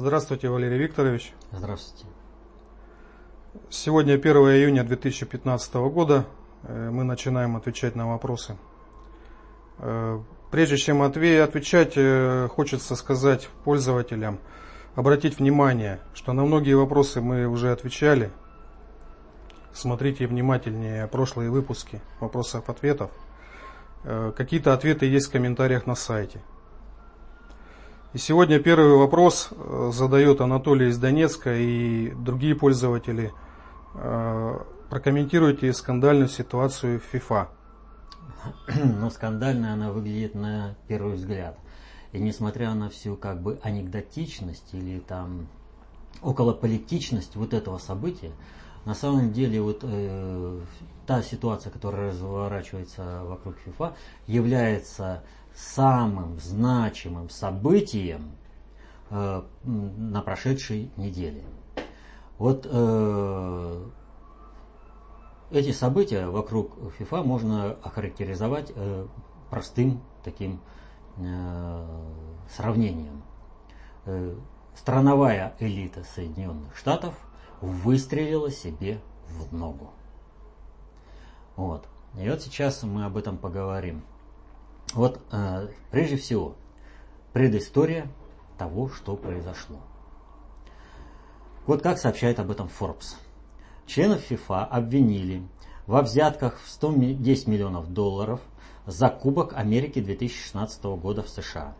Здравствуйте, Валерий Викторович. Здравствуйте. Сегодня 1 июня 2015 года. Э, мы начинаем отвечать на вопросы. Э, прежде чем отвечать, э, хочется сказать пользователям, обратить внимание, что на многие вопросы мы уже отвечали. Смотрите внимательнее прошлые выпуски вопросов-ответов. Какие-то ответы есть в комментариях на сайте. И сегодня первый вопрос задает Анатолий из Донецка и другие пользователи – Э, прокомментируйте скандальную ситуацию в FIFA. Ну, скандальная она выглядит на первый взгляд. И несмотря на всю как бы анекдотичность или там околополитичность вот этого события, на самом деле вот э, та ситуация, которая разворачивается вокруг FIFA, является самым значимым событием э, на прошедшей неделе. Вот э, эти события вокруг ФИФА можно охарактеризовать э, простым таким э, сравнением. Э, страновая элита Соединенных Штатов выстрелила себе в ногу. Вот. И вот сейчас мы об этом поговорим. Вот э, прежде всего предыстория того, что произошло. Вот как сообщает об этом Forbes. Членов FIFA обвинили во взятках в 110 миллионов долларов за Кубок Америки 2016 года в США.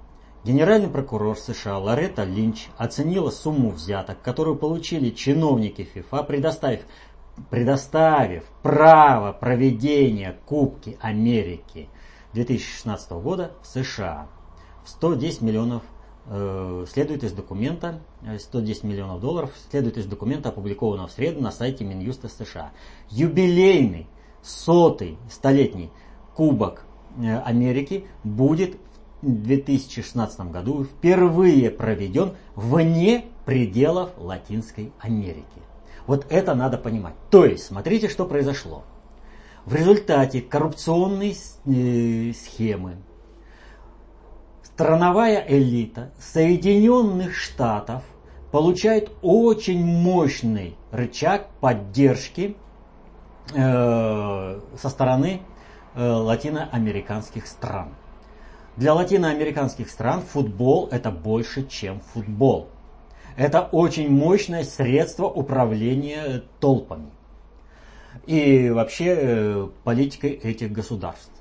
Генеральный прокурор США Лоретта Линч оценила сумму взяток, которую получили чиновники FIFA, предоставив, предоставив право проведения Кубки Америки 2016 года в США в 110 миллионов Э, следует из документа, 110 э, миллионов долларов, следует из документа, опубликованного в среду на сайте Минюста США. Юбилейный, сотый, столетний Кубок э, Америки будет в 2016 году впервые проведен вне пределов Латинской Америки. Вот это надо понимать. То есть, смотрите, что произошло. В результате коррупционной схемы, страновая элита Соединенных Штатов получает очень мощный рычаг поддержки э, со стороны э, латиноамериканских стран. Для латиноамериканских стран футбол это больше, чем футбол. Это очень мощное средство управления толпами и вообще э, политикой этих государств.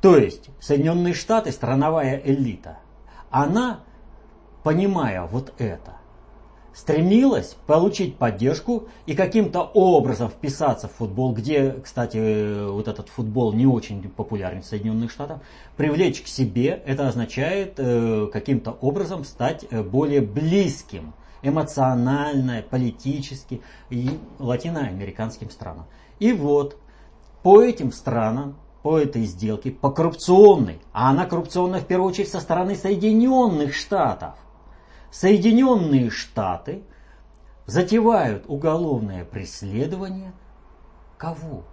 То есть Соединенные Штаты, страновая элита, она, понимая вот это, стремилась получить поддержку и каким-то образом вписаться в футбол, где, кстати, вот этот футбол не очень популярен в Соединенных Штатах, привлечь к себе, это означает э, каким-то образом стать э, более близким эмоционально, политически и латиноамериканским странам. И вот по этим странам по этой сделке, по коррупционной, а она коррупционная в первую очередь со стороны Соединенных Штатов. Соединенные Штаты затевают уголовное преследование кого?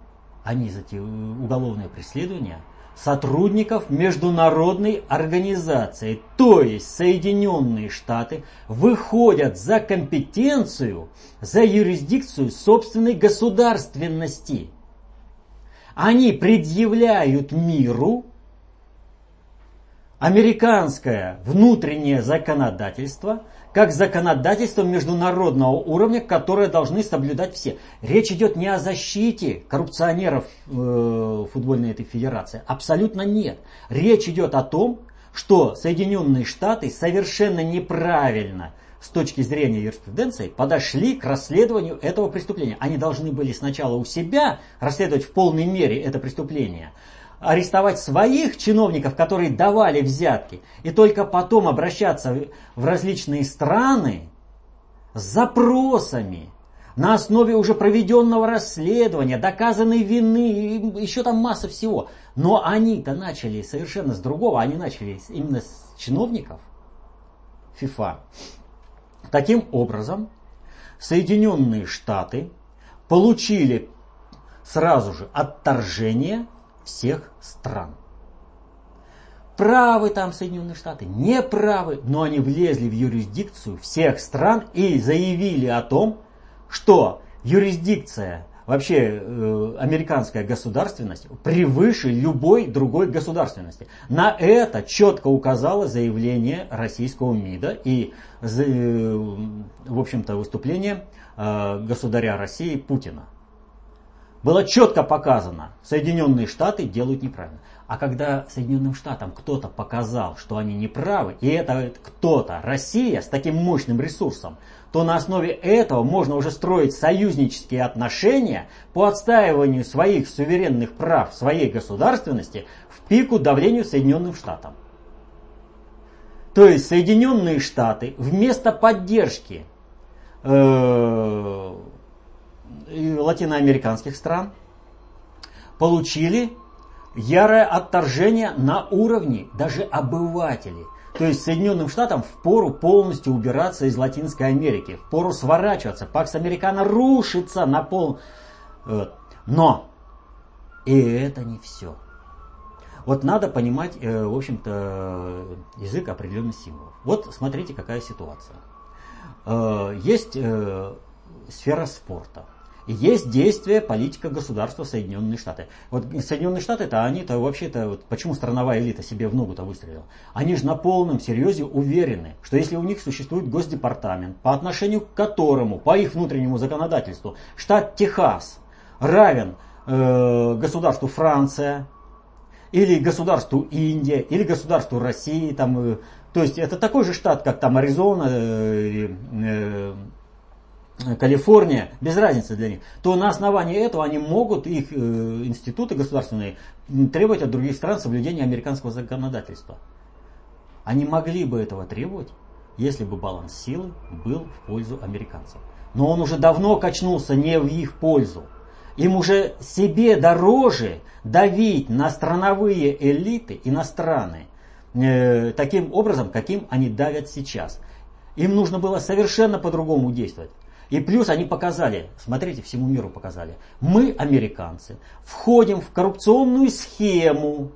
Они затевают уголовное преследование сотрудников международной организации. То есть Соединенные Штаты выходят за компетенцию, за юрисдикцию собственной государственности – они предъявляют миру американское внутреннее законодательство как законодательство международного уровня, которое должны соблюдать все. Речь идет не о защите коррупционеров э, футбольной этой федерации. Абсолютно нет. Речь идет о том, что Соединенные Штаты совершенно неправильно с точки зрения юриспруденции подошли к расследованию этого преступления. Они должны были сначала у себя расследовать в полной мере это преступление, арестовать своих чиновников, которые давали взятки, и только потом обращаться в различные страны с запросами на основе уже проведенного расследования, доказанной вины, еще там масса всего. Но они-то начали совершенно с другого, они начали именно с чиновников ФИФА. Таким образом, Соединенные Штаты получили сразу же отторжение всех стран. правы там Соединенные Штаты, не правы, но они влезли в юрисдикцию всех стран и заявили о том, что юрисдикция, вообще э, американская государственность превыше любой другой государственности. На это четко указало заявление российского МИДа и, э, в общем-то, выступление э, государя России Путина. Было четко показано, Соединенные Штаты делают неправильно. А когда Соединенным Штатам кто-то показал, что они неправы, и это кто-то, Россия, с таким мощным ресурсом, то на основе этого можно уже строить союзнические отношения по отстаиванию своих суверенных прав, своей государственности в пику давлению Соединенным Штатам. То есть Соединенные Штаты вместо поддержки э, латиноамериканских стран получили ярое отторжение на уровне даже обывателей. То есть Соединенным Штатам впору полностью убираться из Латинской Америки, впору сворачиваться, Пакс Американо рушится на пол... Но и это не все. Вот надо понимать, э, в общем-то, язык определенных символов. Вот смотрите, какая ситуация. Э, есть э, сфера спорта. Есть действие политика государства Соединенные Штаты. Вот Соединенные Штаты, это они-то вообще-то, вот почему страновая элита себе в ногу-то выстрелила? Они же на полном серьезе уверены, что если у них существует госдепартамент, по отношению к которому, по их внутреннему законодательству, штат Техас равен э, государству Франция, или государству Индия, или государству России, там, э, то есть это такой же штат, как там Аризона, э, э, Калифорния, без разницы для них, то на основании этого они могут, их э, институты государственные, требовать от других стран соблюдения американского законодательства. Они могли бы этого требовать, если бы баланс силы был в пользу американцев. Но он уже давно качнулся не в их пользу. Им уже себе дороже давить на страновые элиты иностранные э, таким образом, каким они давят сейчас. Им нужно было совершенно по-другому действовать. И плюс они показали, смотрите, всему миру показали, мы, американцы, входим в коррупционную схему,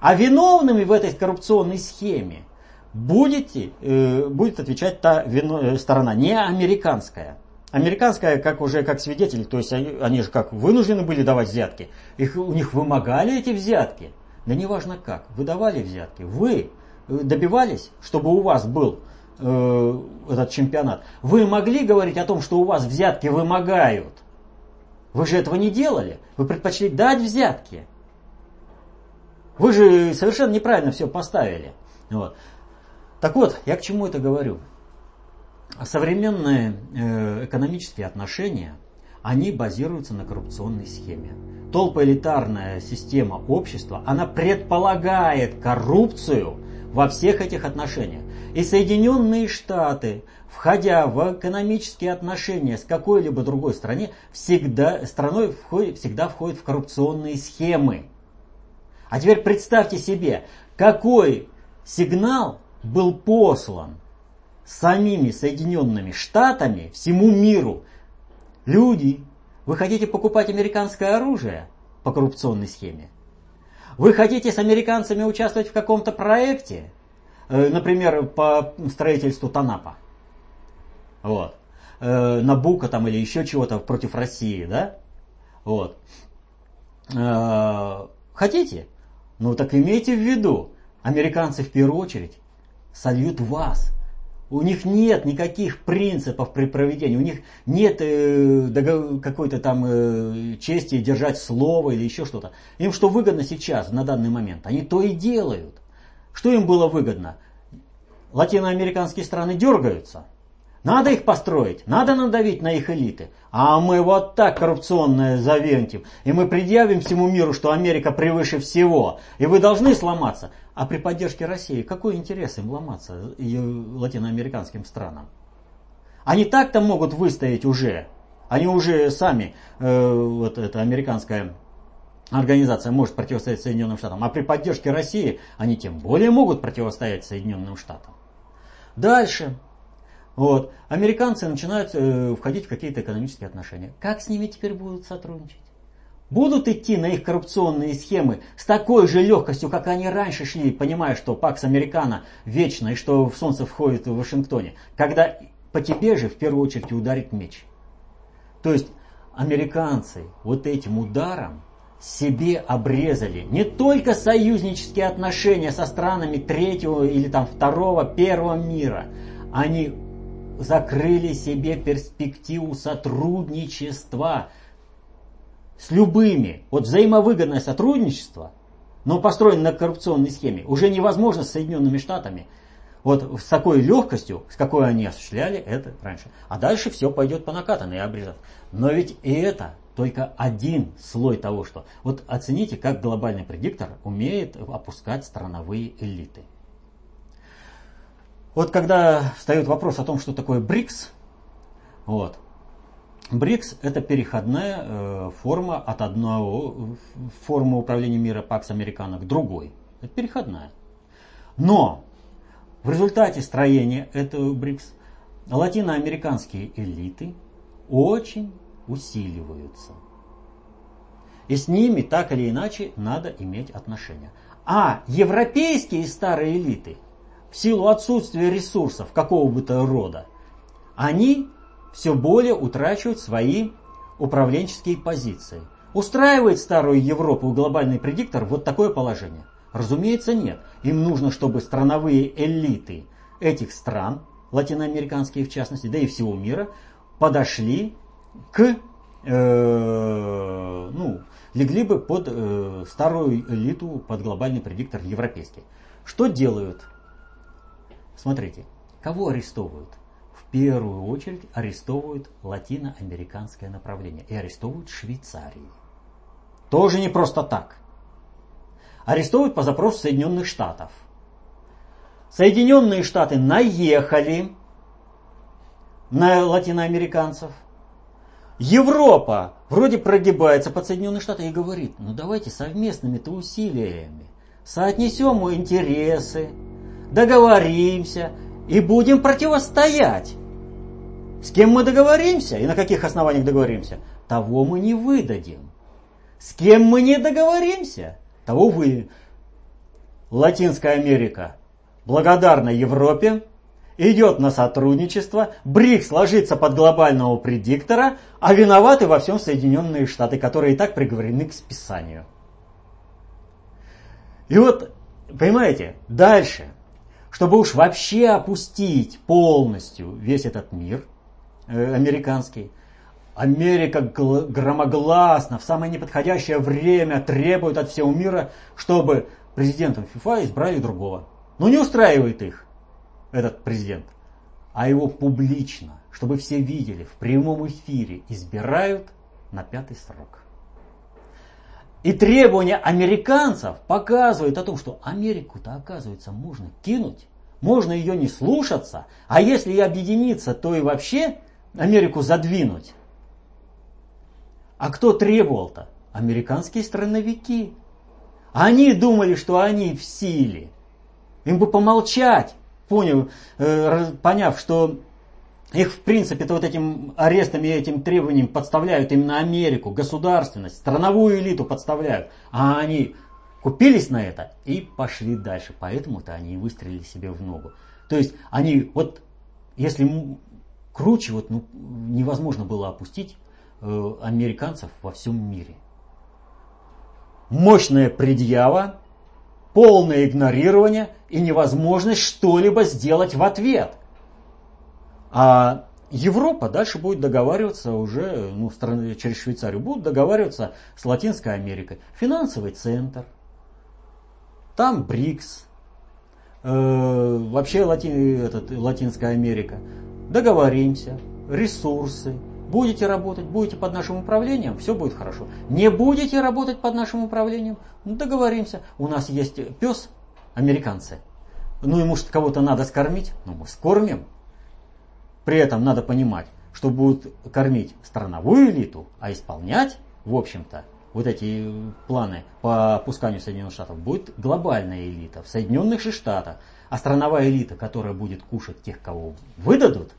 а виновными в этой коррупционной схеме будете, э, будет отвечать та вино, э, сторона, не американская. Американская, как уже как свидетели, то есть они, они же как вынуждены были давать взятки, их, у них вымогали эти взятки. Да неважно как, вы давали взятки, вы э, добивались, чтобы у вас был э, этот чемпионат, вы могли говорить о том, что у вас взятки вымогают? Вы же этого не делали. Вы предпочли дать взятки. Вы же совершенно неправильно все поставили. Вот. Так вот, я к чему это говорю? Современные э, экономические отношения, они базируются на коррупционной схеме. Толпоэлитарная система общества, она предполагает коррупцию во всех этих отношениях. И Соединенные Штаты, входя в экономические отношения с какой-либо другой стране, всегда, страной входит, всегда входит в коррупционные схемы. А теперь представьте себе, какой сигнал был послан самими Соединенными Штатами всему миру. Люди, вы хотите покупать американское оружие по коррупционной схеме? Вы хотите с американцами участвовать в каком-то проекте? Э, например, по строительству Танапа. Вот. Э, Набука там или еще чего-то против России, да? Вот. Э, хотите? Ну так имейте в виду, американцы в первую очередь сольют вас. У них нет никаких принципов при проведении, у них нет э, какой-то там э, чести держать слово или еще что-то. Им что выгодно сейчас, на данный момент, они то и делают. Что им было выгодно? Латиноамериканские страны дергаются. Надо их построить, надо надавить на их элиты. А мы вот так коррупционное завентим. И мы предъявим всему миру, что Америка превыше всего. И вы должны сломаться. А при поддержке России какой интерес им ломаться латиноамериканским странам? Они так-то могут выстоять уже. Они уже сами, э, вот эта американская организация может противостоять Соединенным Штатам, а при поддержке России они тем более могут противостоять Соединенным Штатам. Дальше. Вот. Американцы начинают э, входить в какие-то экономические отношения. Как с ними теперь будут сотрудничать? будут идти на их коррупционные схемы с такой же легкостью, как они раньше шли, понимая, что Пакс Американо вечно и что в солнце входит в Вашингтоне, когда по тебе же в первую очередь ударит меч. То есть американцы вот этим ударом себе обрезали не только союзнические отношения со странами третьего или там второго, первого мира, они закрыли себе перспективу сотрудничества с любыми. Вот взаимовыгодное сотрудничество, но построено на коррупционной схеме, уже невозможно с Соединенными Штатами. Вот с такой легкостью, с какой они осуществляли это раньше. А дальше все пойдет по накатанной и обрезав. Но ведь и это только один слой того, что... Вот оцените, как глобальный предиктор умеет опускать страновые элиты. Вот когда встает вопрос о том, что такое БРИКС, вот, БРИКС это переходная э, форма от одного формы управления мира Пакс Американо к другой. Это переходная. Но в результате строения этого БРИКС латиноамериканские элиты очень усиливаются. И с ними так или иначе надо иметь отношения. А европейские старые элиты, в силу отсутствия ресурсов какого бы то рода, они все более утрачивают свои управленческие позиции. Устраивает старую Европу глобальный предиктор вот такое положение? Разумеется, нет. Им нужно, чтобы страновые элиты этих стран, латиноамериканские в частности, да и всего мира, подошли к, э, ну, легли бы под э, старую элиту, под глобальный предиктор европейский. Что делают? Смотрите, кого арестовывают? В первую очередь арестовывают латиноамериканское направление и арестовывают Швейцарии. Тоже не просто так. Арестовывают по запросу Соединенных Штатов. Соединенные Штаты наехали на латиноамериканцев, Европа вроде прогибается под Соединенные Штаты и говорит, ну давайте совместными-то усилиями соотнесем интересы, договоримся и будем противостоять. С кем мы договоримся и на каких основаниях договоримся, того мы не выдадим. С кем мы не договоримся, того вы. Латинская Америка благодарна Европе, идет на сотрудничество, БРИКС ложится под глобального предиктора, а виноваты во всем Соединенные Штаты, которые и так приговорены к списанию. И вот, понимаете, дальше, чтобы уж вообще опустить полностью весь этот мир э, американский, Америка громогласно в самое неподходящее время требует от всего мира, чтобы президентом ФИФА избрали другого. Но не устраивает их этот президент, а его публично, чтобы все видели, в прямом эфире избирают на пятый срок. И требования американцев показывают о том, что Америку-то, оказывается, можно кинуть, можно ее не слушаться, а если и объединиться, то и вообще Америку задвинуть. А кто требовал-то? Американские страновики. Они думали, что они в силе. Им бы помолчать, понял, э, поняв, что их, в принципе-то, вот этим арестами и этим требованием подставляют именно Америку, государственность, страновую элиту подставляют. А они купились на это и пошли дальше. Поэтому-то они и выстрелили себе в ногу. То есть они, вот, если круче, вот, ну, невозможно было опустить э, американцев во всем мире. Мощная предъява, полное игнорирование и невозможность что-либо сделать в ответ. А Европа дальше будет договариваться уже, ну, страны, через Швейцарию, будут договариваться с Латинской Америкой. Финансовый центр, там БРИКС, э, вообще Лати, этот, Латинская Америка. Договоримся, ресурсы, Будете работать, будете под нашим управлением, все будет хорошо. Не будете работать под нашим управлением, ну, договоримся. У нас есть пес, американцы. Ну ему что кого-то надо скормить, ну мы скормим. При этом надо понимать, что будут кормить страновую элиту, а исполнять, в общем-то, вот эти планы по опусканию Соединенных Штатов будет глобальная элита в Соединенных Штатах. А страновая элита, которая будет кушать тех, кого выдадут,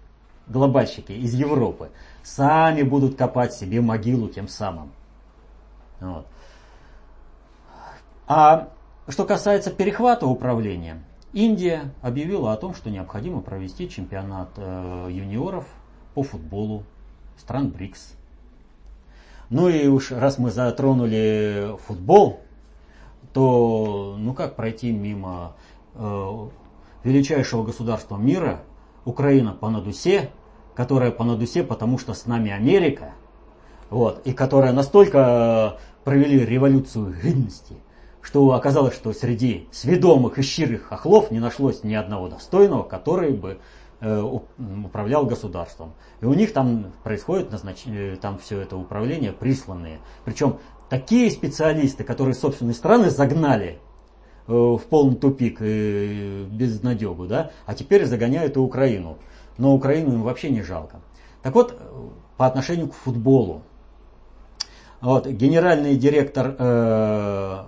глобальщики из Европы, сами будут копать себе могилу тем самым. Вот. А что касается перехвата управления, Индия объявила о том, что необходимо провести чемпионат э, юниоров по футболу стран БРИКС. Ну и уж раз мы затронули футбол, то ну как пройти мимо э, величайшего государства мира, Украина по надусе, которая по надусе, потому что с нами Америка, вот, и которая настолько провели революцию гидности, что оказалось, что среди сведомых и щирых хохлов не нашлось ни одного достойного, который бы э, управлял государством. И у них там происходит назнач... Э, там все это управление присланные. Причем такие специалисты, которые собственные страны загнали э, в полный тупик и безнадегу, да, а теперь загоняют и Украину. Но Украину им вообще не жалко. Так вот, по отношению к футболу. Вот, генеральный директор э,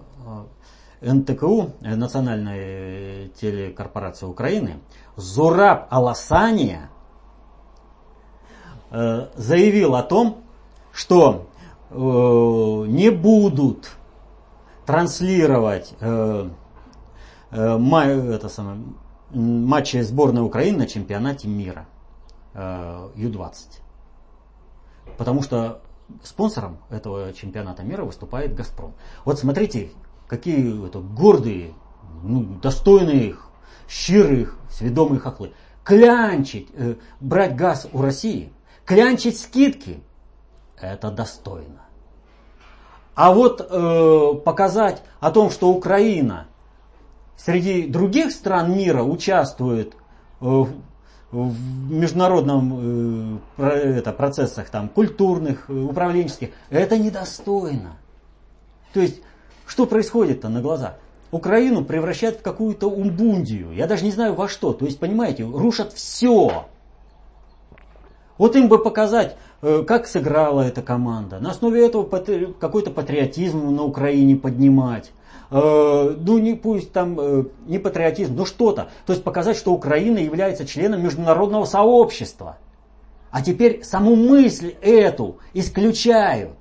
НТКУ, э, Национальной телекорпорации Украины, Зураб Аласания э, заявил о том, что э, не будут транслировать это самое, матчи сборной Украины на чемпионате мира Ю-20. Потому что спонсором этого чемпионата мира выступает Газпром. Вот смотрите, какие это, гордые, ну, достойные, щирые, сведомые хохлы. Клянчить, э, брать газ у России, клянчить скидки, это достойно. А вот э, показать о том, что Украина среди других стран мира участвует э, в международном э, это, процессах там, культурных, э, управленческих, это недостойно. То есть что происходит-то на глазах? Украину превращают в какую-то умбундию. Я даже не знаю во что. То есть, понимаете, рушат все. Вот им бы показать, как сыграла эта команда. На основе этого какой-то патриотизм на Украине поднимать. Э, ну, не пусть там э, не патриотизм, но что-то. То есть показать, что Украина является членом международного сообщества. А теперь саму мысль эту исключают.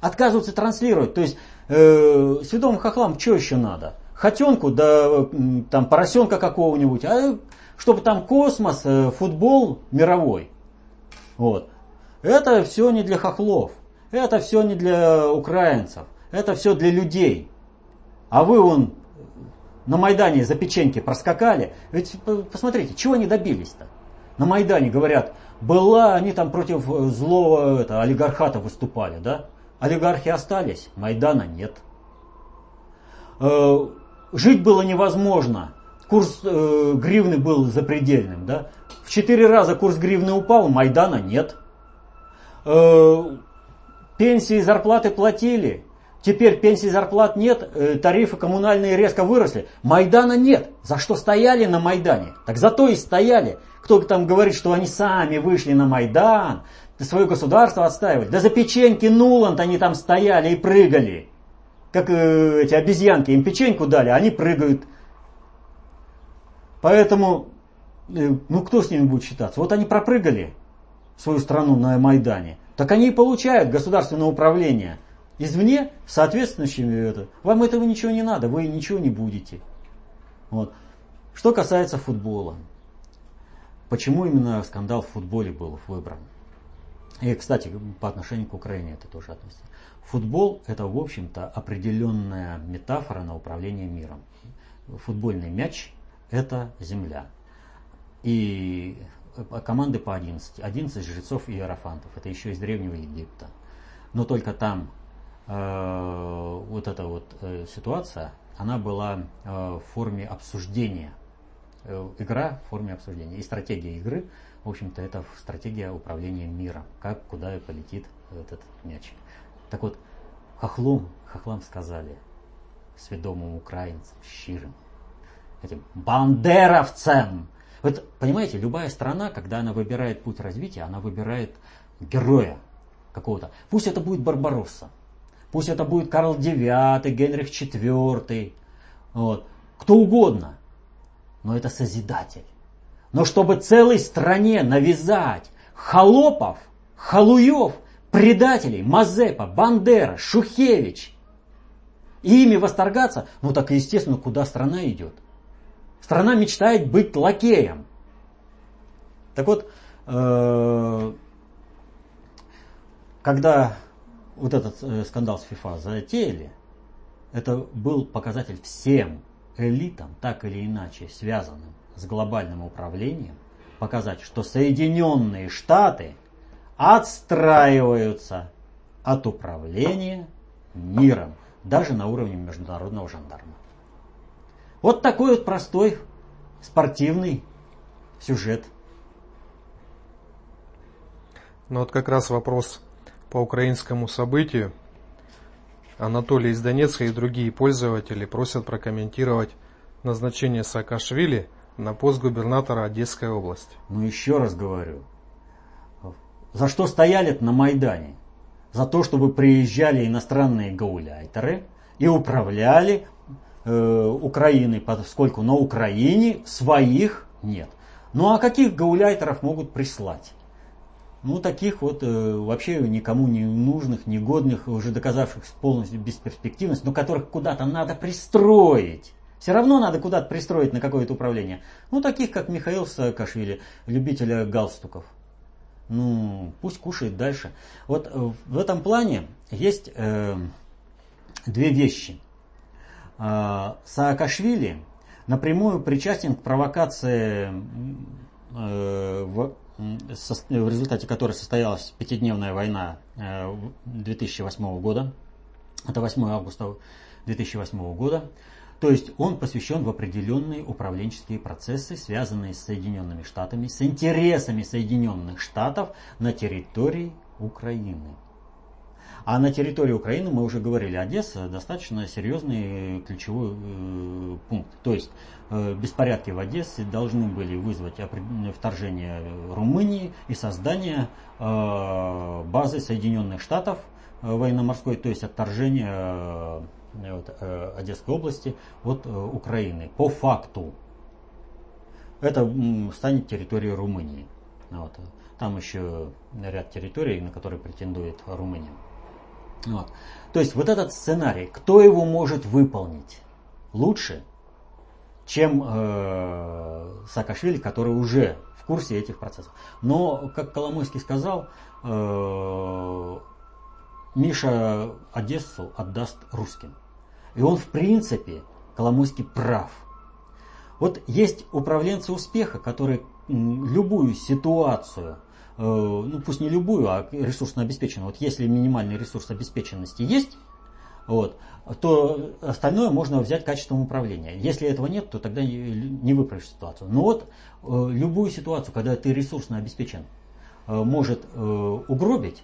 Отказываются транслировать. То есть э, святому хохлам что еще надо? Хотенку, да там поросенка какого-нибудь, а чтобы там космос, э, футбол мировой. Вот. Это все не для хохлов, это все не для украинцев, это все для людей. А вы он на Майдане за печеньки проскакали. Ведь посмотрите, чего они добились-то? На Майдане говорят, была, они там против злого это, олигархата выступали, да? Олигархи остались, Майдана нет. Э, жить было невозможно. Курс э, гривны был запредельным. Да? В четыре раза курс гривны упал, Майдана нет. Э, пенсии и зарплаты платили. Теперь пенсии и зарплат нет, тарифы коммунальные резко выросли. Майдана нет. За что стояли на Майдане? Так зато и стояли. Кто там говорит, что они сами вышли на Майдан, свое государство отстаивать. Да за печеньки Нуланд они там стояли и прыгали. Как э, эти обезьянки, им печеньку дали, они прыгают. Поэтому, э, ну кто с ними будет считаться? Вот они пропрыгали свою страну на Майдане. Так они и получают государственное управление. Извне, соответствующими это. Вам этого ничего не надо, вы ничего не будете. Вот. Что касается футбола. Почему именно скандал в футболе был выбран? И, кстати, по отношению к Украине это тоже относится. Футбол – это, в общем-то, определенная метафора на управление миром. Футбольный мяч – это земля. И команды по 11. 11 жрецов и иерофантов. Это еще из Древнего Египта. Но только там э, вот эта вот э, ситуация, она была э, в форме обсуждения. Э, игра в форме обсуждения. И стратегия игры – в общем-то, это стратегия управления миром, как, куда и полетит этот мяч. Так вот, хохлом, хохлам сказали, сведомым украинцам, щирым, этим бандеровцам. Вот, понимаете, любая страна, когда она выбирает путь развития, она выбирает героя какого-то. Пусть это будет Барбаросса, пусть это будет Карл IX, Генрих IV, вот, кто угодно, но это Созидатель. Но чтобы целой стране навязать холопов, халуев, предателей Мазепа, Бандера, Шухевич, и ими восторгаться, ну так естественно, куда страна идет. Страна мечтает быть лакеем. Так вот, э, когда вот этот э, скандал с ФИФА затеяли, это был показатель всем элитам, так или иначе связанным с глобальным управлением, показать, что Соединенные Штаты отстраиваются от управления миром, даже на уровне международного жандарма. Вот такой вот простой спортивный сюжет. Ну вот как раз вопрос по украинскому событию. Анатолий из Донецка и другие пользователи просят прокомментировать назначение Саакашвили на пост губернатора Одесской области. Ну еще раз говорю, за что стояли на Майдане? За то, чтобы приезжали иностранные гауляйтеры и управляли э, Украиной, поскольку на Украине своих нет. Ну а каких гауляйтеров могут прислать? Ну, таких вот э, вообще никому не нужных, негодных, уже доказавших полностью бесперспективность, но которых куда-то надо пристроить. Все равно надо куда-то пристроить на какое-то управление. Ну, таких, как Михаил Саакашвили, любителя галстуков. Ну, пусть кушает дальше. Вот э, в этом плане есть э, две вещи. Э, Саакашвили напрямую причастен к провокации э, в в результате которой состоялась пятидневная война 2008 э, года. Это 8 августа 2008 года. То есть он посвящен в определенные управленческие процессы, связанные с Соединенными Штатами, с интересами Соединенных Штатов на территории Украины. А на территории Украины, мы уже говорили, Одесса достаточно серьезный ключевой э, пункт. То есть э, беспорядки в Одессе должны были вызвать вторжение Румынии и создание э, базы Соединенных Штатов э, военно-морской, то есть отторжение э, вот, э, Одесской области от э, Украины. По факту это станет территорией Румынии. Вот. Там еще ряд территорий, на которые претендует Румыния. Вот. То есть вот этот сценарий, кто его может выполнить лучше, чем э, Саакашвили, который уже в курсе этих процессов. Но, как Коломойский сказал, э, Миша Одессу отдаст русским. И он, в принципе, Коломойский прав. Вот есть управленцы успеха, которые любую ситуацию ну пусть не любую, а ресурсно обеспеченную. Вот если минимальный ресурс обеспеченности есть, вот, то остальное можно взять качеством управления. Если этого нет, то тогда не выправишь ситуацию. Но вот э, любую ситуацию, когда ты ресурсно обеспечен, э, может угробить,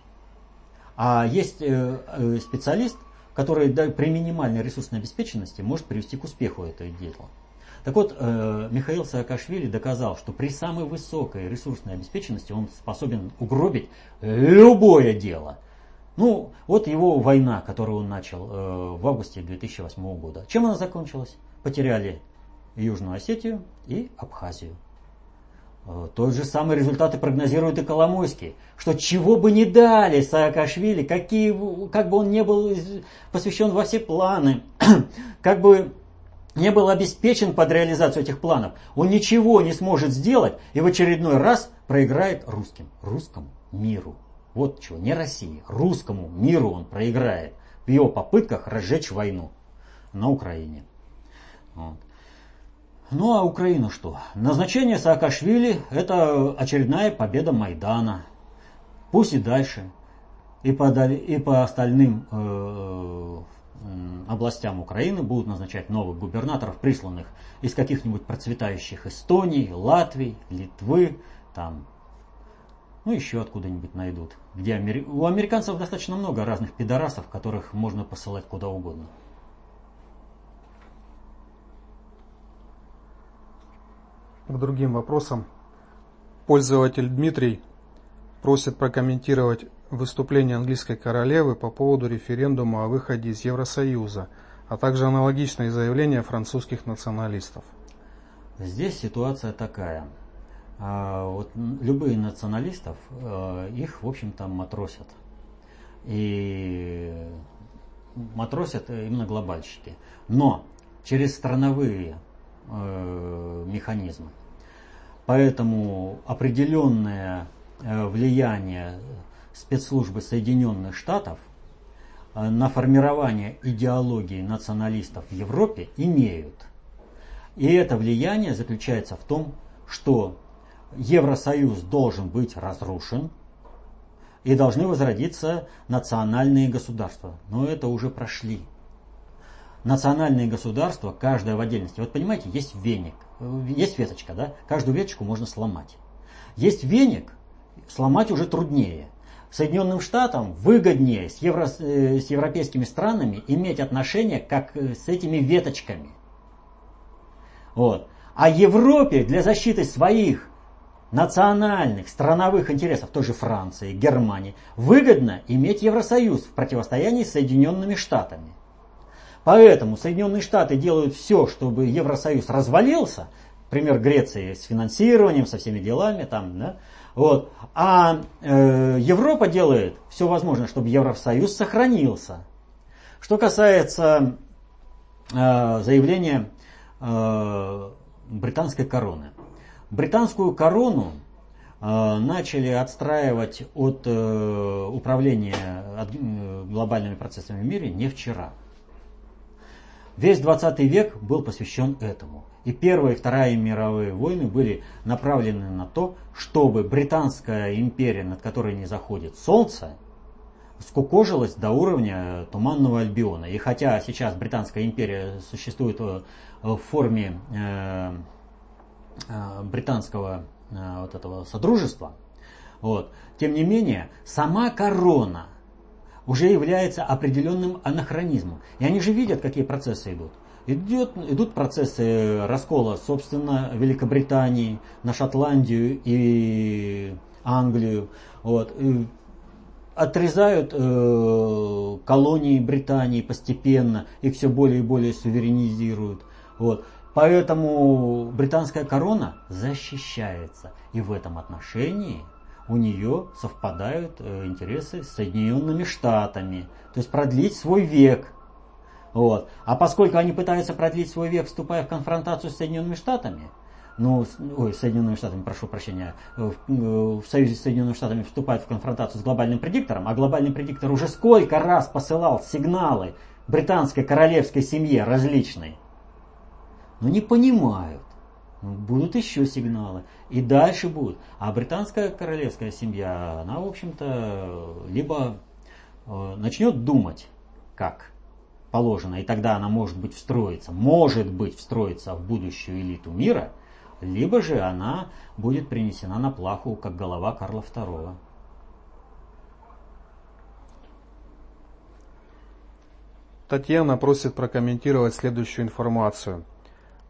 а есть специалист, который при минимальной ресурсной обеспеченности может привести к успеху этого дела. Так вот, э, Михаил Саакашвили доказал, что при самой высокой ресурсной обеспеченности он способен угробить любое дело. Ну, вот его война, которую он начал э, в августе 2008 года. Чем она закончилась? Потеряли Южную Осетию и Абхазию. Э, тот же самый результаты прогнозирует и Коломойский, что чего бы ни дали Саакашвили, какие, как бы он не был посвящен во все планы, как бы не был обеспечен под реализацию этих планов, он ничего не сможет сделать и в очередной раз проиграет русским, русскому миру. Вот чего, не России, русскому миру он проиграет в его попытках разжечь войну на Украине. Вот. Ну а Украина что? Назначение Саакашвили – это очередная победа Майдана. Пусть и дальше. И по, и по остальным э, областям Украины будут назначать новых губернаторов, присланных из каких-нибудь процветающих Эстонии, Латвии, Литвы, там, ну еще откуда-нибудь найдут. Где амери... У американцев достаточно много разных пидорасов, которых можно посылать куда угодно. К другим вопросам. Пользователь Дмитрий просит прокомментировать выступление английской королевы по поводу референдума о выходе из Евросоюза, а также аналогичные заявления французских националистов. Здесь ситуация такая. А, вот любые националистов, а, их, в общем-то, матросят. и матросят именно глобальщики. Но через страновые э, механизмы. Поэтому определенное э, влияние спецслужбы Соединенных Штатов э, на формирование идеологии националистов в Европе имеют. И это влияние заключается в том, что Евросоюз должен быть разрушен, и должны возродиться национальные государства. Но это уже прошли. Национальные государства, каждое в отдельности. Вот понимаете, есть веник, есть веточка, да? Каждую веточку можно сломать. Есть веник, сломать уже труднее. Соединенным Штатам выгоднее с, евро, э, с европейскими странами иметь отношения как э, с этими веточками. Вот. А Европе для защиты своих национальных, страновых интересов той же Франции, Германии, выгодно иметь Евросоюз в противостоянии с Соединенными Штатами. Поэтому Соединенные Штаты делают все, чтобы Евросоюз развалился, пример Греции с финансированием, со всеми делами там, да, вот. А э, Европа делает все возможное, чтобы Евросоюз сохранился. Что касается э, заявления э, британской короны. Британскую корону э, начали отстраивать от э, управления э, глобальными процессами в мире не вчера. Весь 20 век был посвящен этому. И Первая и Вторая мировые войны были направлены на то, чтобы Британская империя, над которой не заходит солнце, скукожилась до уровня Туманного Альбиона. И хотя сейчас Британская империя существует в форме Э, британского э, вот этого содружества, вот, тем не менее, сама корона уже является определенным анахронизмом. И они же видят, какие процессы идут. Идет, идут процессы раскола, собственно, Великобритании на Шотландию и Англию. Вот. И отрезают э, колонии Британии постепенно, их все более и более суверенизируют. Вот. Поэтому британская корона защищается. И в этом отношении у нее совпадают э, интересы с Соединенными Штатами. То есть продлить свой век. Вот. А поскольку они пытаются продлить свой век, вступая в конфронтацию с Соединенными Штатами, ну, ой, Соединенными Штатами, прошу прощения, в, э, в союзе с Соединенными Штатами вступают в конфронтацию с глобальным предиктором, а глобальный предиктор уже сколько раз посылал сигналы британской королевской семье различной, но не понимают. Ну, будут еще сигналы. И дальше будут. А британская королевская семья, она, в общем-то, либо э, начнет думать, как положено, и тогда она может быть встроиться, может быть встроиться в будущую элиту мира, либо же она будет принесена на плаху, как голова Карла II. Татьяна просит прокомментировать следующую информацию.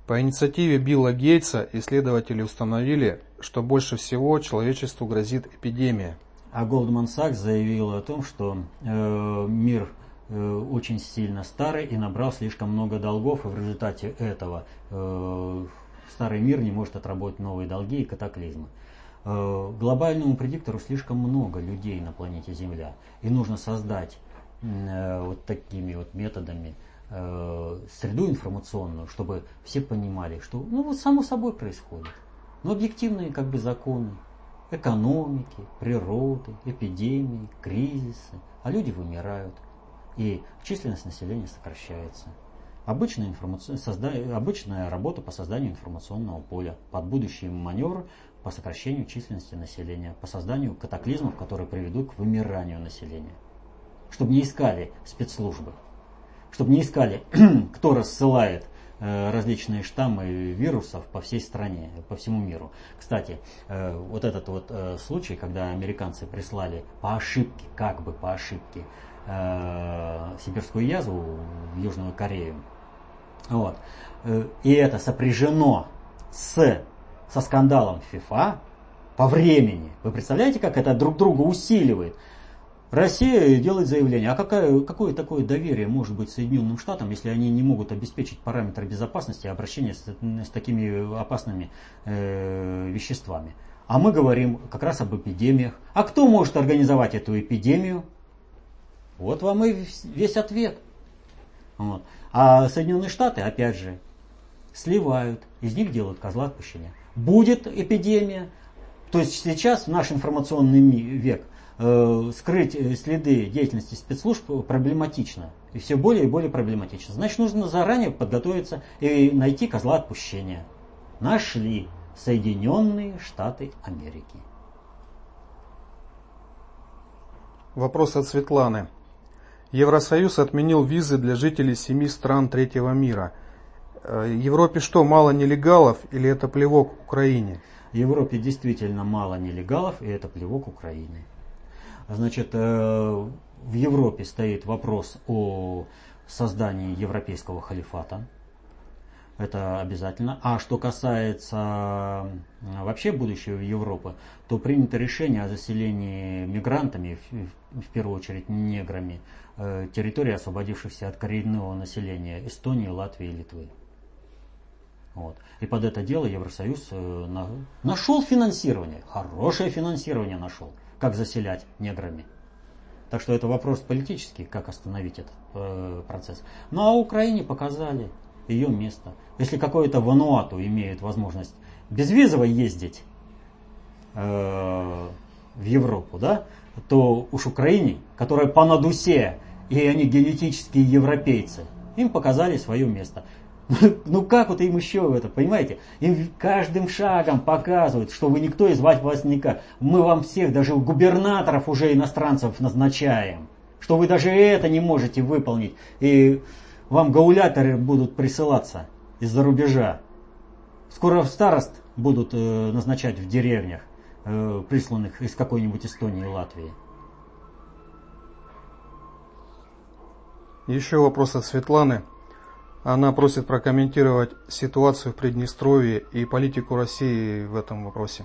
По инициативе Билла Гейтса исследователи установили, что больше всего человечеству грозит эпидемия. А Goldman Sachs заявил о том, что э, мир очень сильно старый и набрал слишком много долгов, и в результате этого э, старый мир не может отработать новые долги и катаклизмы. Э, глобальному предиктору слишком много людей на планете Земля, и нужно создать э, вот такими вот методами Э, среду информационную, чтобы все понимали, что ну вот само собой происходит. Но объективные как бы законы экономики, природы, эпидемии, кризисы, а люди вымирают, и численность населения сокращается. Обычная, информацион... созда... Обычная работа по созданию информационного поля под будущий маневр по сокращению численности населения, по созданию катаклизмов, которые приведут к вымиранию населения. Чтобы не искали спецслужбы чтобы не искали, кто рассылает э, различные штаммы вирусов по всей стране, по всему миру. Кстати, э, вот этот вот э, случай, когда американцы прислали по ошибке, как бы по ошибке, сибирскую язву в Южную Корею, вот, и это сопряжено с, со скандалом ФИФА по времени. Вы представляете, как это друг друга усиливает? Россия делает заявление. А какое, какое такое доверие может быть Соединенным Штатам, если они не могут обеспечить параметры безопасности обращения с, с такими опасными э, веществами? А мы говорим как раз об эпидемиях. А кто может организовать эту эпидемию? Вот вам и весь ответ. Вот. А Соединенные Штаты, опять же, сливают, из них делают козла отпущения. Будет эпидемия, то есть сейчас в наш информационный век э, скрыть э, следы деятельности спецслужб проблематично. И все более и более проблематично. Значит, нужно заранее подготовиться и найти козла отпущения. Нашли Соединенные Штаты Америки. Вопрос от Светланы. Евросоюз отменил визы для жителей семи стран третьего мира. Э, Европе что, мало нелегалов или это плевок Украине? Европе действительно мало нелегалов, и это плевок Украины. Значит, э, в Европе стоит вопрос о создании европейского халифата. Это обязательно. А что касается вообще будущего Европы, то принято решение о заселении мигрантами, в первую очередь неграми, э, территории, освободившихся от коренного населения Эстонии, Латвии и Литвы. Вот. И под это дело Евросоюз э, нашел финансирование, хорошее финансирование нашел, как заселять неграми. Так что это вопрос политический, как остановить этот э, процесс. Ну а Украине показали ее место. Если какой-то Вануату имеет возможность безвизово ездить э, в Европу, да, то уж Украине, которая по надусе, и они генетические европейцы, им показали свое место. Ну как вот им еще это, понимаете? Им каждым шагом показывают, что вы никто и звать вас никак. Мы вам всех, даже губернаторов уже иностранцев назначаем. Что вы даже это не можете выполнить. И вам гауляторы будут присылаться из-за рубежа. Скоро старост будут э, назначать в деревнях, э, присланных из какой-нибудь Эстонии и Латвии. Еще вопрос от Светланы. Она просит прокомментировать ситуацию в Приднестровье и политику России в этом вопросе.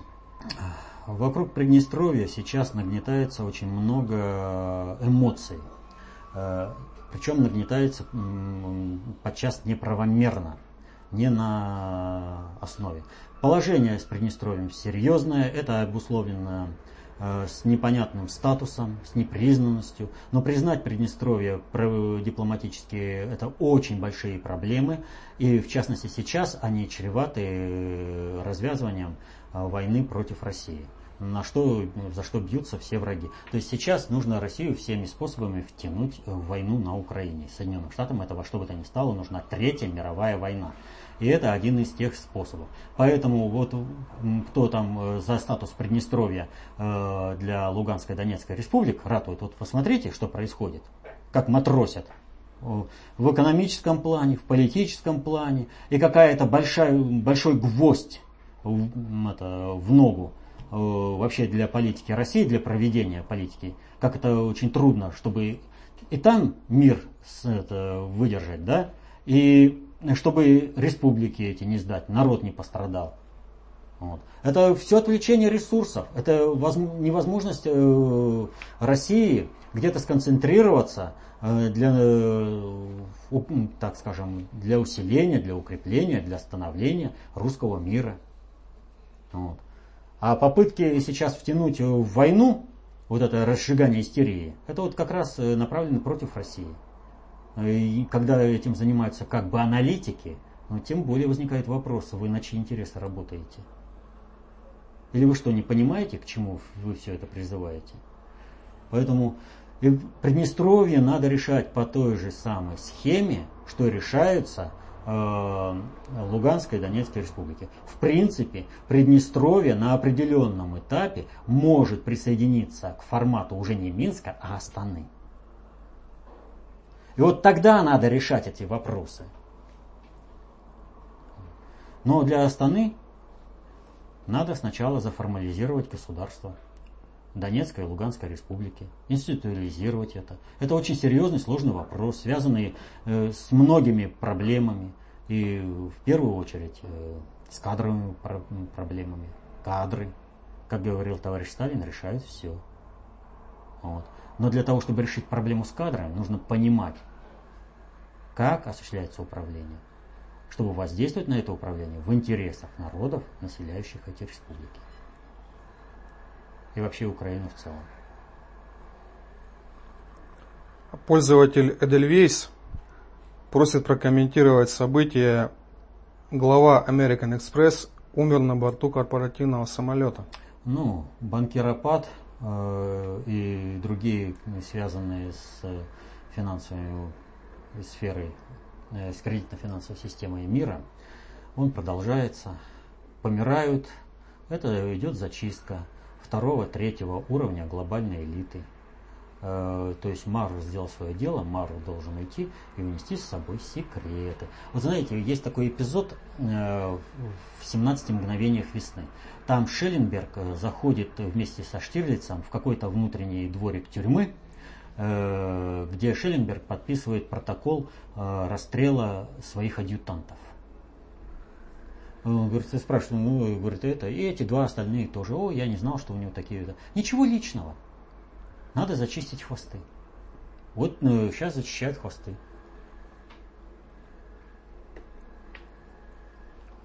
Вокруг Приднестровья сейчас нагнетается очень много эмоций. Э, Причем нагнетается подчас неправомерно, не на основе. Положение с Приднестровьем серьезное, это обусловлено Э, с непонятным статусом, с непризнанностью. Но признать Приднестровье дипломатически это очень большие проблемы. И в частности сейчас они чреваты э, развязыванием э, войны против России на что, за что бьются все враги. То есть сейчас нужно Россию всеми способами втянуть в войну на Украине. Соединенным Штатам это во что бы то ни стало нужна Третья мировая война. И это один из тех способов. Поэтому вот кто там э, за статус Приднестровья э, для Луганской Донецкой республик ратует, вот посмотрите, что происходит. Как матросят в экономическом плане, в политическом плане, и какая-то большая, большой гвоздь в, это, в ногу э, вообще для политики России, для проведения политики, как это очень трудно, чтобы и там мир это, выдержать, да, и чтобы республики эти не сдать, народ не пострадал. Вот. Это все отвлечение ресурсов, это невозможность э, России где-то сконцентрироваться э, для, э, так скажем, для усиления, для укрепления, для становления русского мира. Вот. А попытки сейчас втянуть в войну, вот это разжигание истерии, это вот как раз направлено против России. И когда этим занимаются как бы аналитики, но ну, тем более возникает вопрос, вы на чьи интересы работаете? Или вы что, не понимаете, к чему вы все это призываете? Поэтому Приднестровье надо решать по той же самой схеме, что решаются э, Луганской и Донецкой республики. В принципе, Приднестровье на определенном этапе может присоединиться к формату уже не Минска, а Астаны. И вот тогда надо решать эти вопросы. Но для Астаны надо сначала заформализировать государство. Донецкой и Луганской республики, институализировать это. Это очень серьезный, сложный вопрос, связанный э, с многими проблемами. И в первую очередь э, с кадровыми про- проблемами. Кадры, как говорил товарищ Сталин, решают все. Вот. Но для того, чтобы решить проблему с кадрами, нужно понимать, как осуществляется управление, чтобы воздействовать на это управление в интересах народов, населяющих эти республики. И вообще Украину в целом. Пользователь Эдельвейс просит прокомментировать события. Глава American Express умер на борту корпоративного самолета. Ну, банкиропад э, и другие связанные с финансовой сферой, э, с кредитно-финансовой системой мира, он продолжается. Помирают. Это идет зачистка второго, третьего уровня глобальной элиты. Э, то есть Мару сделал свое дело, Мару должен уйти и унести с собой секреты. Вот знаете, есть такой эпизод э, в 17 мгновениях весны. Там Шелленберг заходит вместе со Штирлицем в какой-то внутренний дворик тюрьмы, где Шелленберг подписывает протокол расстрела своих адъютантов. Он говорит, спрашивает, ну, говорит, это, и эти два остальные тоже. О, я не знал, что у него такие. Ничего личного. Надо зачистить хвосты. Вот ну, сейчас зачищают хвосты.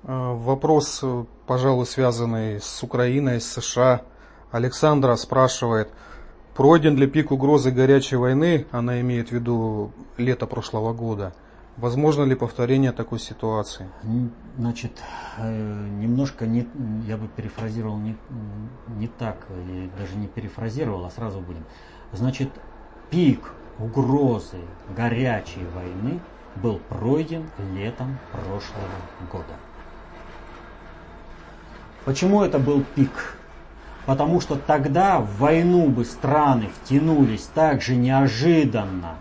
Вопрос, пожалуй, связанный с Украиной, с США. Александра спрашивает, пройден ли пик угрозы горячей войны, она имеет в виду лето прошлого года, Возможно ли повторение такой ситуации? Значит, э, немножко не, я бы перефразировал не, не так, или даже не перефразировал, а сразу будем. Значит, пик угрозы горячей войны был пройден летом прошлого года. Почему это был пик? Потому что тогда в войну бы страны втянулись так же неожиданно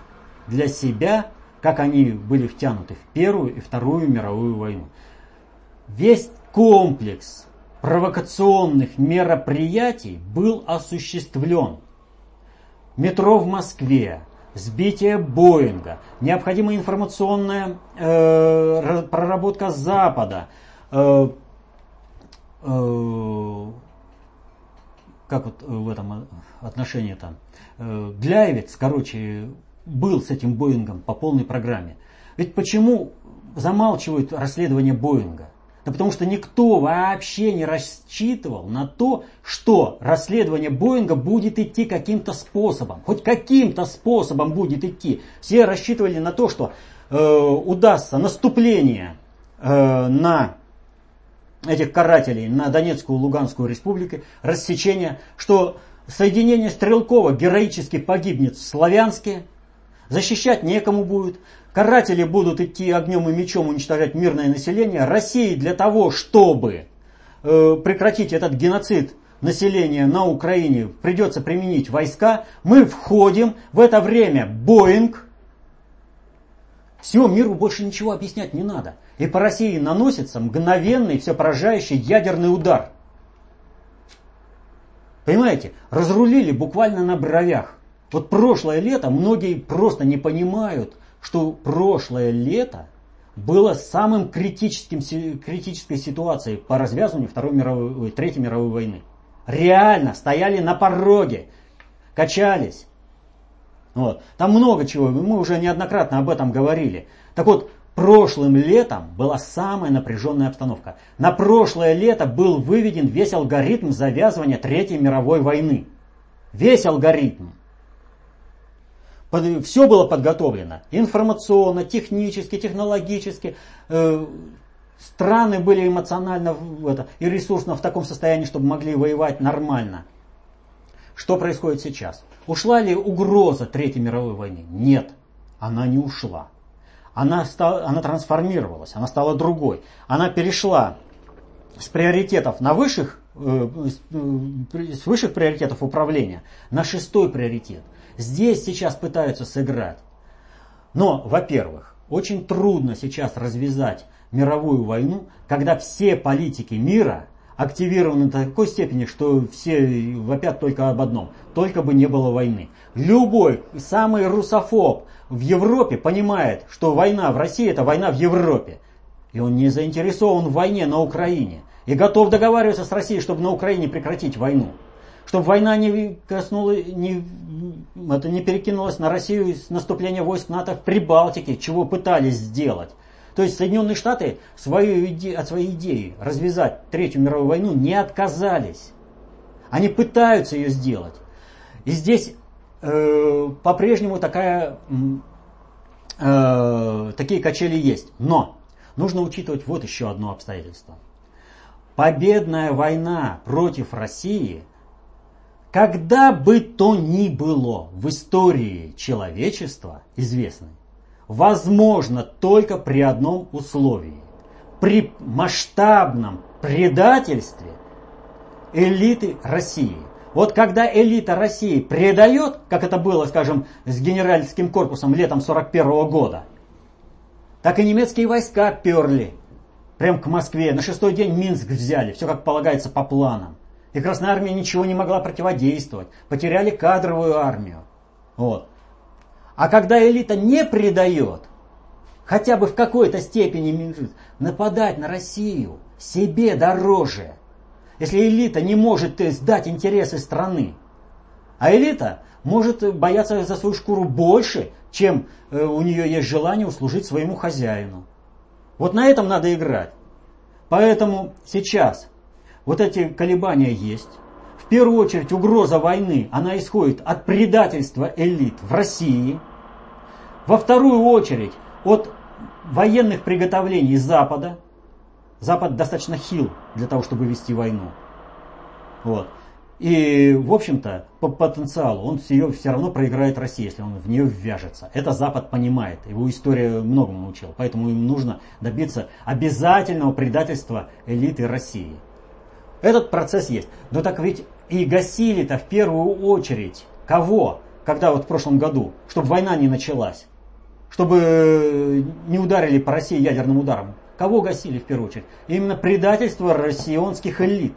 для себя, как они были втянуты в Первую и Вторую мировую войну. Весь комплекс провокационных мероприятий был осуществлен. Метро в Москве, сбитие Боинга, необходимая информационная э, проработка Запада, э, э, как вот в этом отношении там, э, Гляевец, короче, был с этим Боингом по полной программе. Ведь почему замалчивают расследование Боинга? Да потому что никто вообще не рассчитывал на то, что расследование Боинга будет идти каким-то способом. Хоть каким-то способом будет идти. Все рассчитывали на то, что э, удастся наступление э, на этих карателей на Донецкую Луганскую республики, рассечение, что соединение Стрелкова героически погибнет в Славянске, Защищать некому будет. Каратели будут идти огнем и мечом уничтожать мирное население. России для того, чтобы э, прекратить этот геноцид населения на Украине, придется применить войска. Мы входим. В это время Боинг. Все, миру больше ничего объяснять не надо. И по России наносится мгновенный, все поражающий ядерный удар. Понимаете, разрулили буквально на бровях. Вот прошлое лето, многие просто не понимают, что прошлое лето было самым критическим, критической ситуацией по развязыванию Второй мировой, Третьей мировой войны. Реально стояли на пороге, качались. Вот. Там много чего, мы уже неоднократно об этом говорили. Так вот, прошлым летом была самая напряженная обстановка. На прошлое лето был выведен весь алгоритм завязывания Третьей мировой войны. Весь алгоритм все было подготовлено. Информационно, технически, технологически. Э, страны были эмоционально это, и ресурсно в таком состоянии, чтобы могли воевать нормально. Что происходит сейчас? Ушла ли угроза Третьей мировой войны? Нет, она не ушла. Она, стала, она трансформировалась, она стала другой. Она перешла с приоритетов на высших, э, с высших приоритетов управления на шестой приоритет. Здесь сейчас пытаются сыграть. Но, во-первых, очень трудно сейчас развязать мировую войну, когда все политики мира активированы до такой степени, что все вопят только об одном. Только бы не было войны. Любой, самый русофоб в Европе понимает, что война в России это война в Европе. И он не заинтересован в войне на Украине. И готов договариваться с Россией, чтобы на Украине прекратить войну чтобы война не коснула, не, это не перекинулась на Россию с наступления войск НАТО в Прибалтике, чего пытались сделать. То есть Соединенные Штаты свою иде, от своей идеи развязать Третью мировую войну не отказались. Они пытаются ее сделать. И здесь э, по-прежнему такая, э, такие качели есть. Но нужно учитывать вот еще одно обстоятельство. Победная война против России, когда бы то ни было в истории человечества известной, возможно только при одном условии. При масштабном предательстве элиты России. Вот когда элита России предает, как это было, скажем, с генеральским корпусом летом 41 года, так и немецкие войска перли прям к Москве. На шестой день Минск взяли, все как полагается по планам. И Красная Армия ничего не могла противодействовать. Потеряли кадровую армию. Вот. А когда элита не предает, хотя бы в какой-то степени нападать на Россию себе дороже. Если элита не может сдать интересы страны, а элита может бояться за свою шкуру больше, чем э, у нее есть желание услужить своему хозяину. Вот на этом надо играть. Поэтому сейчас вот эти колебания есть. В первую очередь угроза войны, она исходит от предательства элит в России. Во вторую очередь от военных приготовлений Запада. Запад достаточно хил для того, чтобы вести войну. Вот. И, в общем-то, по потенциалу он ее все равно проиграет России, если он в нее ввяжется. Это Запад понимает, его история многому научила. Поэтому им нужно добиться обязательного предательства элиты России. Этот процесс есть. Но так ведь и гасили-то в первую очередь кого? Когда вот в прошлом году, чтобы война не началась, чтобы не ударили по России ядерным ударом. Кого гасили в первую очередь? Именно предательство россионских элит.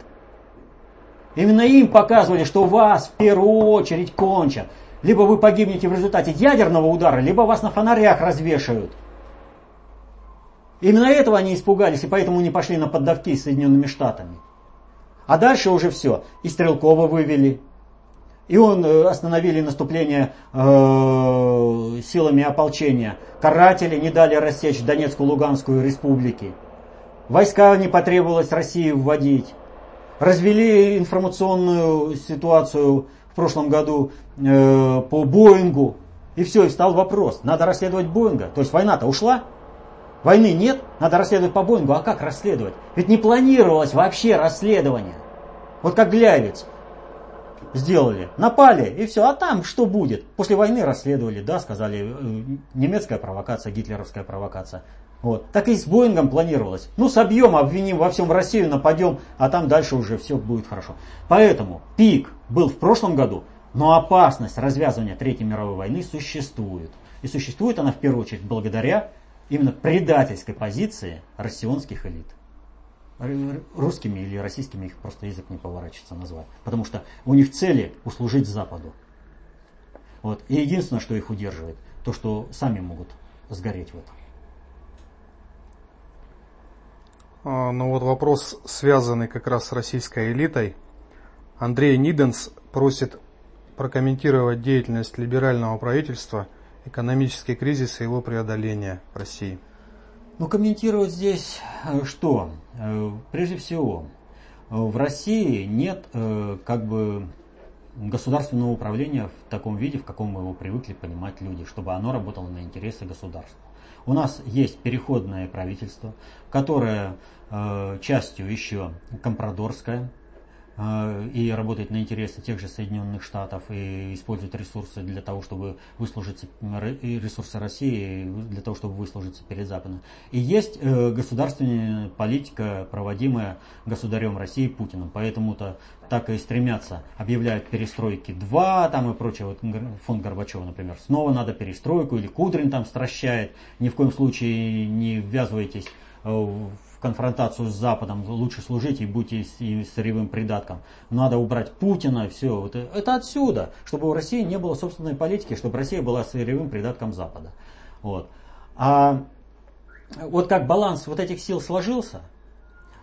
Именно им показывали, что вас в первую очередь кончат. Либо вы погибнете в результате ядерного удара, либо вас на фонарях развешают. Именно этого они испугались, и поэтому не пошли на поддавки с Соединенными Штатами. А дальше уже все. И Стрелкова вывели. И он э, остановили наступление э, силами ополчения. Каратели не дали рассечь Донецкую Луганскую республики. Войска не потребовалось России вводить развели информационную ситуацию в прошлом году э, по Боингу. И все, и стал вопрос, надо расследовать Боинга. То есть война-то ушла, войны нет, надо расследовать по Боингу. А как расследовать? Ведь не планировалось вообще расследование. Вот как Глявец сделали, напали, и все. А там что будет? После войны расследовали, да, сказали, э, немецкая провокация, гитлеровская провокация. Вот. Так и с Боингом планировалось. Ну, собьем, обвиним во всем Россию, нападем, а там дальше уже все будет хорошо. Поэтому пик был в прошлом году, но опасность развязывания Третьей мировой войны существует. И существует она в первую очередь благодаря именно предательской позиции россионских элит. Русскими или российскими их просто язык не поворачивается назвать. Потому что у них цели услужить Западу. Вот. И единственное, что их удерживает, то, что сами могут сгореть в этом. А, ну вот вопрос, связанный как раз с российской элитой. Андрей Ниденс просит прокомментировать деятельность либерального правительства, экономический кризис и его преодоление в России. Ну, комментировать здесь э, что? Э, прежде всего, в России нет э, как бы государственного управления в таком виде, в каком мы его привыкли понимать люди, чтобы оно работало на интересы государства. У нас есть переходное правительство, которое э, частью еще компрадорское, э, и работает на интересы тех же Соединенных Штатов и использует ресурсы для того, чтобы выслужиться, ресурсы России для того, чтобы выслужиться перед Западом. И есть э, государственная политика, проводимая государем России Путиным. Поэтому-то так и стремятся, объявляют перестройки 2 там и прочее. Вот фонд Горбачева, например, снова надо перестройку, или Кудрин там стращает, ни в коем случае не ввязывайтесь э, в конфронтацию с Западом, лучше служите и будьте сырьевым придатком. Надо убрать Путина, все. Это, это отсюда, чтобы у России не было собственной политики, чтобы Россия была сырьевым придатком Запада. Вот. А вот как баланс вот этих сил сложился,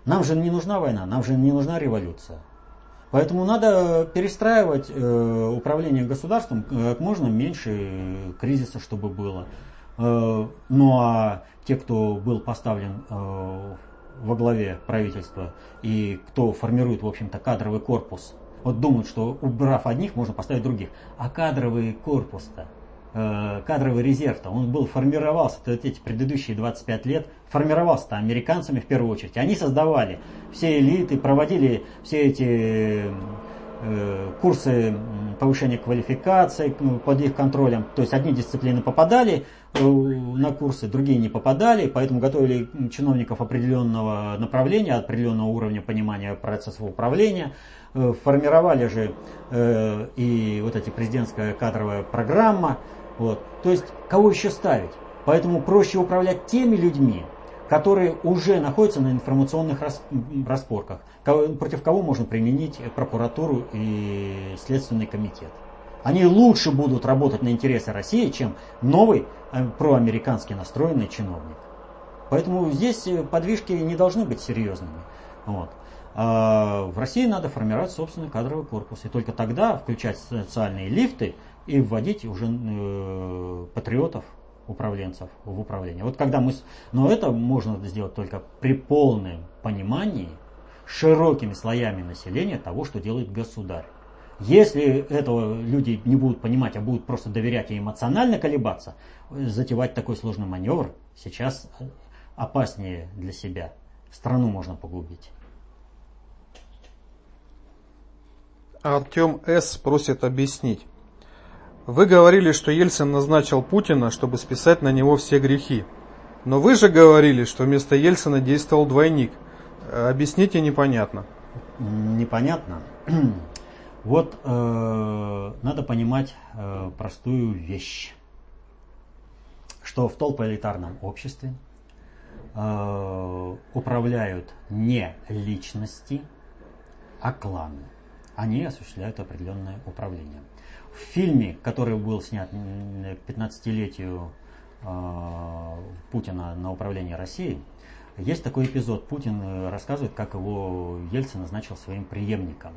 нам же не нужна война, нам же не нужна революция. Поэтому надо перестраивать э, управление государством э, как можно меньше кризиса, чтобы было. Э, ну а те, кто был поставлен э, во главе правительства и кто формирует, в общем-то, кадровый корпус Вот думают, что убрав одних, можно поставить других. А кадровый корпус-то, э, кадровый резерв-то, он был, формировался, то эти предыдущие 25 лет, формировался-то американцами в первую очередь. Они создавали все элиты, проводили все эти курсы повышения квалификации под их контролем. То есть одни дисциплины попадали э, на курсы, другие не попадали, поэтому готовили чиновников определенного направления, определенного уровня понимания процессов управления. Э, формировали же и вот эти президентская кадровая программа. Вот. То есть кого еще ставить? Поэтому проще управлять теми людьми, которые уже находятся на информационных распорках, против кого можно применить прокуратуру и Следственный комитет. Они лучше будут работать на интересы России, чем новый э, проамерикански настроенный чиновник. Поэтому здесь э, подвижки не должны быть серьезными. Вот. А в России надо формировать собственный кадровый корпус. И только тогда включать социальные лифты и вводить уже э, патриотов управленцев в управление. Вот когда мы... Но это можно сделать только при полном понимании широкими слоями населения того, что делает государь. Если этого люди не будут понимать, а будут просто доверять и эмоционально колебаться, затевать такой сложный маневр сейчас опаснее для себя. Страну можно погубить. Артем С. просит объяснить. Вы говорили, что Ельцин назначил Путина, чтобы списать на него все грехи. Но вы же говорили, что вместо Ельцина действовал двойник. Объясните непонятно. Непонятно. Вот э, надо понимать э, простую вещь, что в толполитарном обществе э, управляют не личности, а кланы. Они осуществляют определенное управление. В фильме, который был снят к 15-летию э, Путина на управление Россией, есть такой эпизод. Путин э, рассказывает, как его Ельцин назначил своим преемником.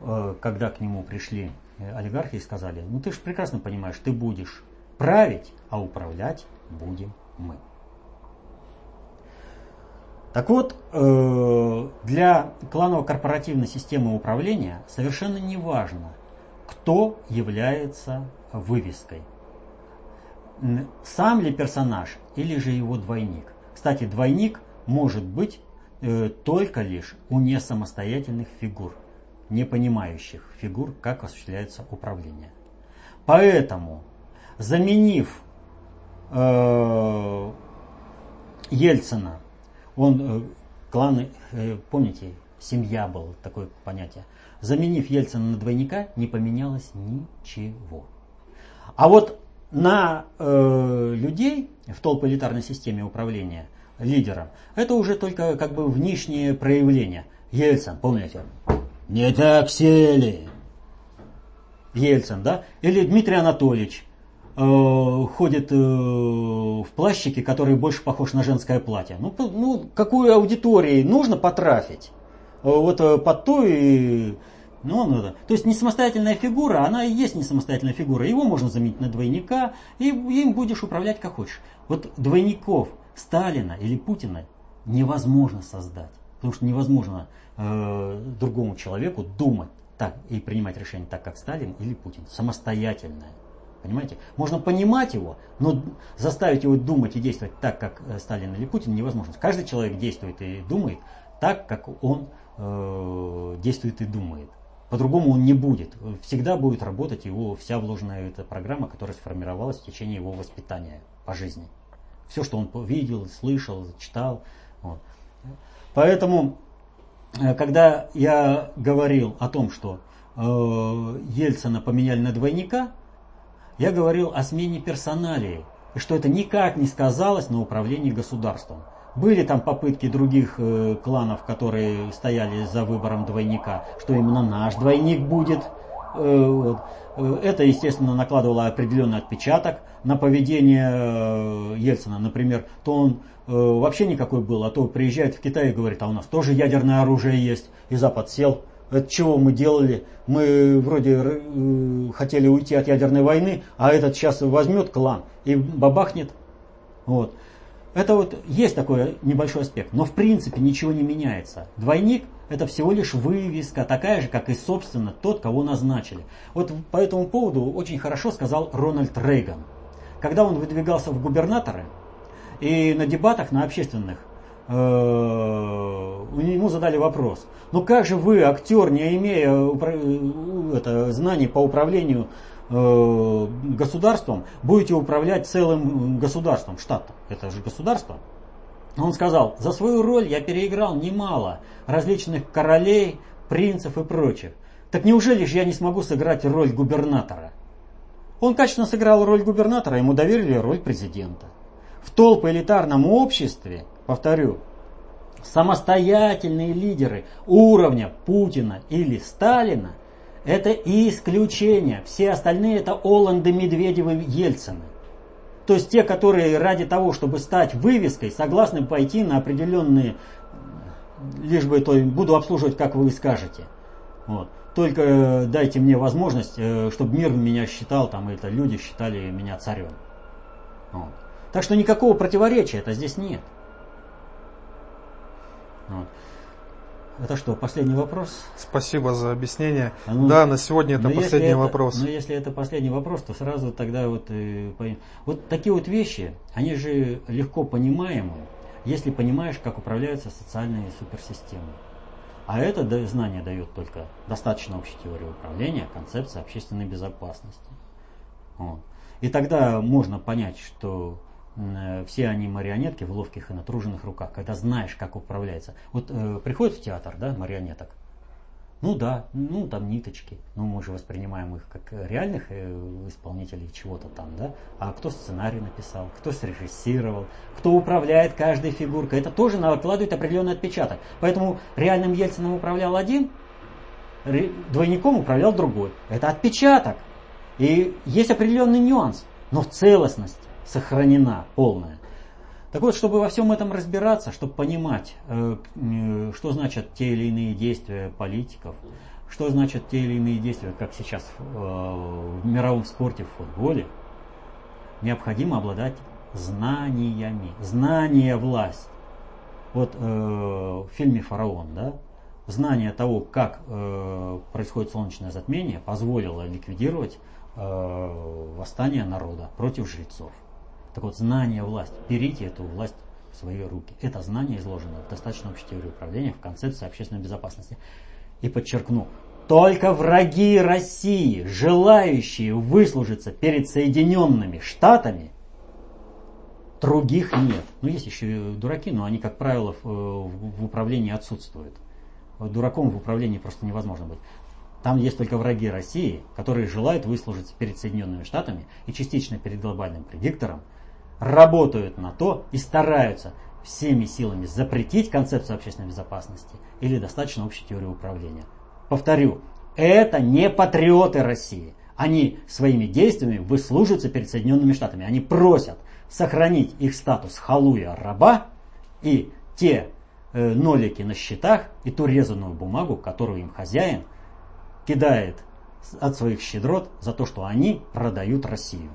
Э, когда к нему пришли олигархи и сказали, ну ты же прекрасно понимаешь, ты будешь править, а управлять будем мы. Так вот, для кланово-корпоративной системы управления совершенно не важно, кто является вывеской. Сам ли персонаж или же его двойник. Кстати, двойник может быть э, только лишь у несамостоятельных фигур, не понимающих фигур, как осуществляется управление. Поэтому, заменив э, Ельцина, он э, кланы, э, помните, семья был такое понятие, заменив Ельцина на двойника, не поменялось ничего. А вот на э, людей в толполитарной системе управления лидером, это уже только как бы внешнее проявление. Ельцин, помните? Не так сели. Ельцин, да? Или Дмитрий Анатольевич э, ходит э, в плащике, который больше похож на женское платье. Ну, ну какую аудитории нужно потрафить? Э, вот э, под ту и ну, ну, да. То есть не самостоятельная фигура, она и есть не самостоятельная фигура. Его можно заменить на двойника, и им будешь управлять как хочешь. Вот двойников Сталина или Путина невозможно создать. Потому что невозможно э, другому человеку думать так и принимать решения так, как Сталин или Путин. Самостоятельное. Понимаете? Можно понимать его, но заставить его думать и действовать так, как э, Сталин или Путин, невозможно. Каждый человек действует и думает так, как он э, действует и думает. По-другому он не будет. Всегда будет работать его вся вложенная эта программа, которая сформировалась в течение его воспитания по жизни. Все, что он видел, слышал, читал. Вот. Поэтому, э, когда я говорил о том, что э, Ельцина поменяли на двойника, я говорил о смене персоналии, и что это никак не сказалось на управлении государством. Были там попытки других э, кланов, которые стояли за выбором двойника, что именно наш двойник будет. Э, вот. Э, это, естественно, накладывало определенный отпечаток на поведение э, Ельцина. Например, то он э, вообще никакой был, а то приезжает в Китай и говорит, а у нас тоже ядерное оружие есть. И Запад сел. Это чего мы делали? Мы вроде э, хотели уйти от ядерной войны, а этот сейчас возьмет клан и бабахнет. Вот. Это вот есть такой небольшой аспект, но в принципе ничего не меняется. Двойник это всего лишь вывеска, такая же, как и, собственно, тот, кого назначили. Вот по этому поводу очень хорошо сказал Рональд Рейган. Когда он выдвигался в губернаторы, и на дебатах, на общественных, э, ему задали вопрос, ну как же вы, актер, не имея э, знаний по управлению э, государством, будете управлять целым государством, штатом, это же государство. Он сказал, за свою роль я переиграл немало различных королей, принцев и прочих. Так неужели же я не смогу сыграть роль губернатора? Он качественно сыграл роль губернатора, ему доверили роль президента. В толпо-элитарном обществе, повторю, самостоятельные лидеры уровня Путина или Сталина – это исключение. Все остальные – это Оланды, Медведевы, Ельцины. То есть те, которые ради того, чтобы стать вывеской, согласны пойти на определенные, лишь бы то буду обслуживать, как вы скажете. Вот. Только дайте мне возможность, э, чтобы мир меня считал, там это люди считали меня царем. Вот. Так что никакого противоречия это здесь нет. Вот. Это что, последний вопрос? Спасибо за объяснение. А ну, да, на сегодня это последний это, вопрос. Но если это последний вопрос, то сразу тогда вот э, Вот такие вот вещи, они же легко понимаемы, если понимаешь, как управляются социальные суперсистемы. А это знание дает только достаточно общей теории управления, концепция общественной безопасности. Вот. И тогда можно понять, что все они марионетки в ловких и натруженных руках, когда знаешь, как управляется. Вот э, приходит в театр, да, марионеток. Ну да, ну там ниточки. Ну мы же воспринимаем их как реальных э, исполнителей чего-то там, да. А кто сценарий написал, кто срежиссировал, кто управляет каждой фигуркой. Это тоже накладывает определенный отпечаток. Поэтому реальным Ельцином управлял один, двойником управлял другой. Это отпечаток. И есть определенный нюанс. Но в целостности сохранена полная. Так вот, чтобы во всем этом разбираться, чтобы понимать, э, э, что значат те или иные действия политиков, что значат те или иные действия, как сейчас э, в мировом спорте, в футболе, необходимо обладать знаниями. Знание – власть. Вот в фильме «Фараон», да, знание того, как происходит солнечное затмение, позволило ликвидировать восстание народа против жрецов. Так вот, знание власть. Берите эту власть в свои руки. Это знание изложено в достаточно общей теории управления в концепции общественной безопасности. И подчеркну, только враги России, желающие выслужиться перед Соединенными Штатами, других нет. Ну, есть еще и дураки, но они, как правило, в, в управлении отсутствуют. Дураком в управлении просто невозможно быть. Там есть только враги России, которые желают выслужиться перед Соединенными Штатами и частично перед глобальным предиктором, работают на то и стараются всеми силами запретить концепцию общественной безопасности или достаточно общей теории управления. Повторю, это не патриоты России. Они своими действиями выслуживаются перед Соединенными Штатами. Они просят сохранить их статус халуя раба и те э, нолики на счетах и ту резаную бумагу, которую им хозяин кидает от своих щедрот за то, что они продают Россию.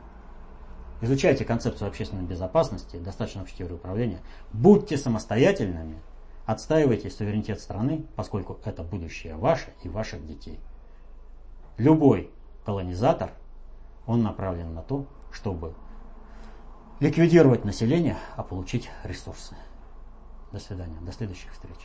Изучайте концепцию общественной безопасности, достаточно общей управления. Будьте самостоятельными, отстаивайте суверенитет страны, поскольку это будущее ваше и ваших детей. Любой колонизатор, он направлен на то, чтобы ликвидировать население, а получить ресурсы. До свидания. До следующих встреч.